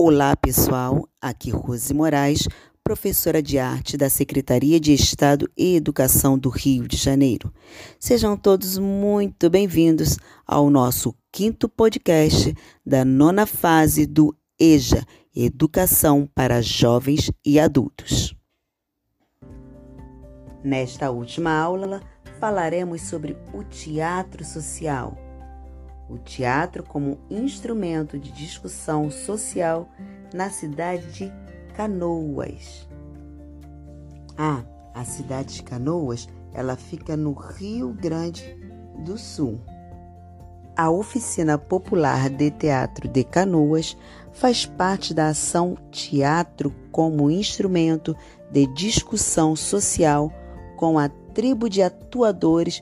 Olá, pessoal. Aqui Rose Moraes, professora de arte da Secretaria de Estado e Educação do Rio de Janeiro. Sejam todos muito bem-vindos ao nosso quinto podcast da nona fase do EJA Educação para Jovens e Adultos. Nesta última aula, falaremos sobre o teatro social o teatro como instrumento de discussão social na cidade de Canoas. Ah, a cidade de Canoas, ela fica no Rio Grande do Sul. A Oficina Popular de Teatro de Canoas faz parte da ação Teatro como instrumento de discussão social com a tribo de atuadores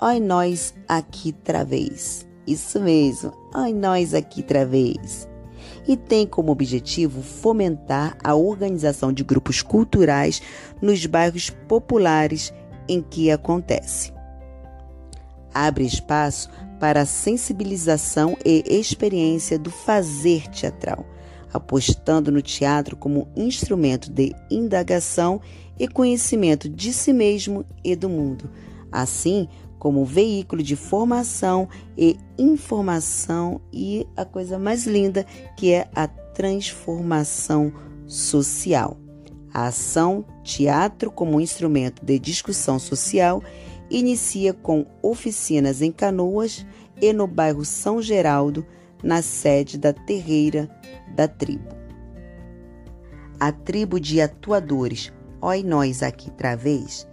Oi Nós Aqui Travês. Isso mesmo, ai nós aqui outra vez. E tem como objetivo fomentar a organização de grupos culturais nos bairros populares em que acontece. Abre espaço para a sensibilização e experiência do fazer teatral, apostando no teatro como instrumento de indagação e conhecimento de si mesmo e do mundo. Assim, como veículo de formação e informação e a coisa mais linda que é a transformação social. A ação Teatro como instrumento de discussão social inicia com oficinas em Canoas e no bairro São Geraldo, na sede da Terreira da Tribo. A tribo de atuadores Oi Nós Aqui Travês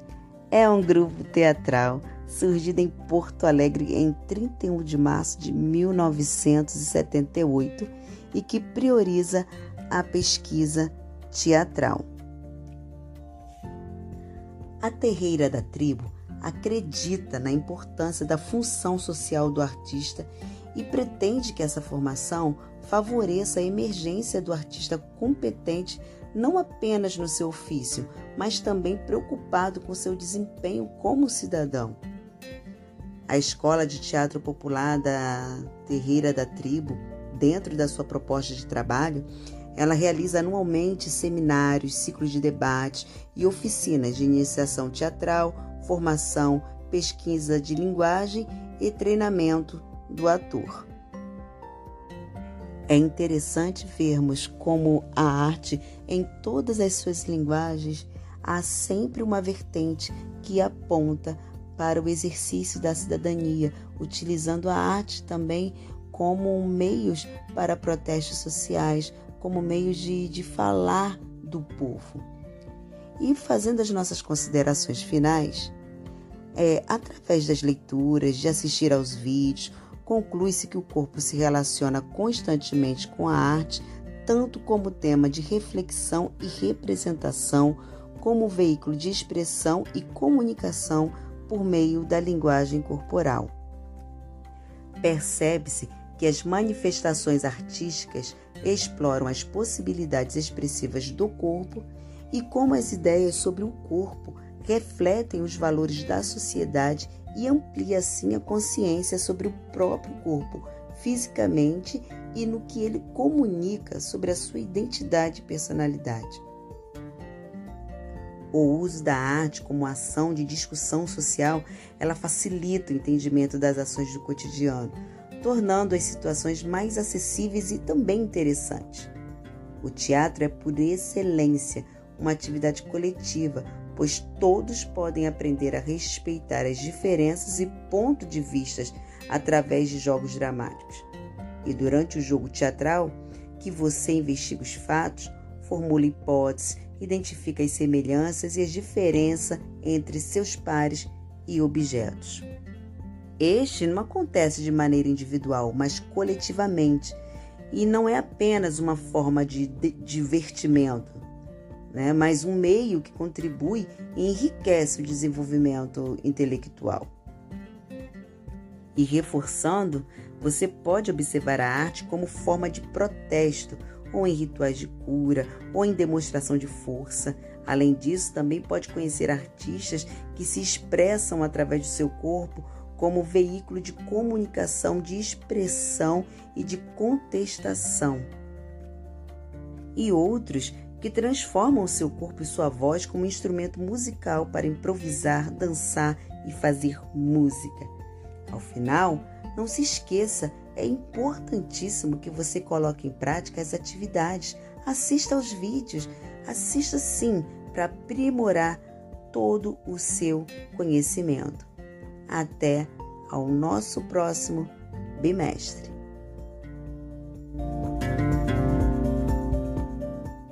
é um grupo teatral surgida em Porto Alegre em 31 de março de 1978 e que prioriza a pesquisa teatral. A Terreira da Tribo acredita na importância da função social do artista e pretende que essa formação favoreça a emergência do artista competente não apenas no seu ofício, mas também preocupado com seu desempenho como cidadão. A Escola de Teatro Popular da Terreira da Tribo, dentro da sua proposta de trabalho, ela realiza anualmente seminários, ciclos de debate e oficinas de iniciação teatral, formação, pesquisa de linguagem e treinamento do ator. É interessante vermos como a arte, em todas as suas linguagens, há sempre uma vertente que aponta para o exercício da cidadania, utilizando a arte também como meios para protestos sociais, como meios de, de falar do povo. E fazendo as nossas considerações finais, é, através das leituras, de assistir aos vídeos, conclui-se que o corpo se relaciona constantemente com a arte, tanto como tema de reflexão e representação, como veículo de expressão e comunicação por meio da linguagem corporal. Percebe-se que as manifestações artísticas exploram as possibilidades expressivas do corpo e como as ideias sobre o corpo refletem os valores da sociedade e amplia assim a consciência sobre o próprio corpo, fisicamente e no que ele comunica sobre a sua identidade e personalidade o uso da arte como ação de discussão social, ela facilita o entendimento das ações do cotidiano, tornando as situações mais acessíveis e também interessantes. O teatro é por excelência uma atividade coletiva, pois todos podem aprender a respeitar as diferenças e pontos de vistas através de jogos dramáticos. E durante o jogo teatral, que você investiga os fatos, formula hipóteses, identifica as semelhanças e as diferenças entre seus pares e objetos. Este não acontece de maneira individual, mas coletivamente, e não é apenas uma forma de divertimento, né, mas um meio que contribui e enriquece o desenvolvimento intelectual. E reforçando, você pode observar a arte como forma de protesto, ou em rituais de cura, ou em demonstração de força. Além disso, também pode conhecer artistas que se expressam através do seu corpo como veículo de comunicação, de expressão e de contestação. e outros que transformam seu corpo e sua voz como instrumento musical para improvisar, dançar e fazer música. Ao final, não se esqueça, é importantíssimo que você coloque em prática as atividades, assista aos vídeos, assista sim para aprimorar todo o seu conhecimento. Até ao nosso próximo bimestre.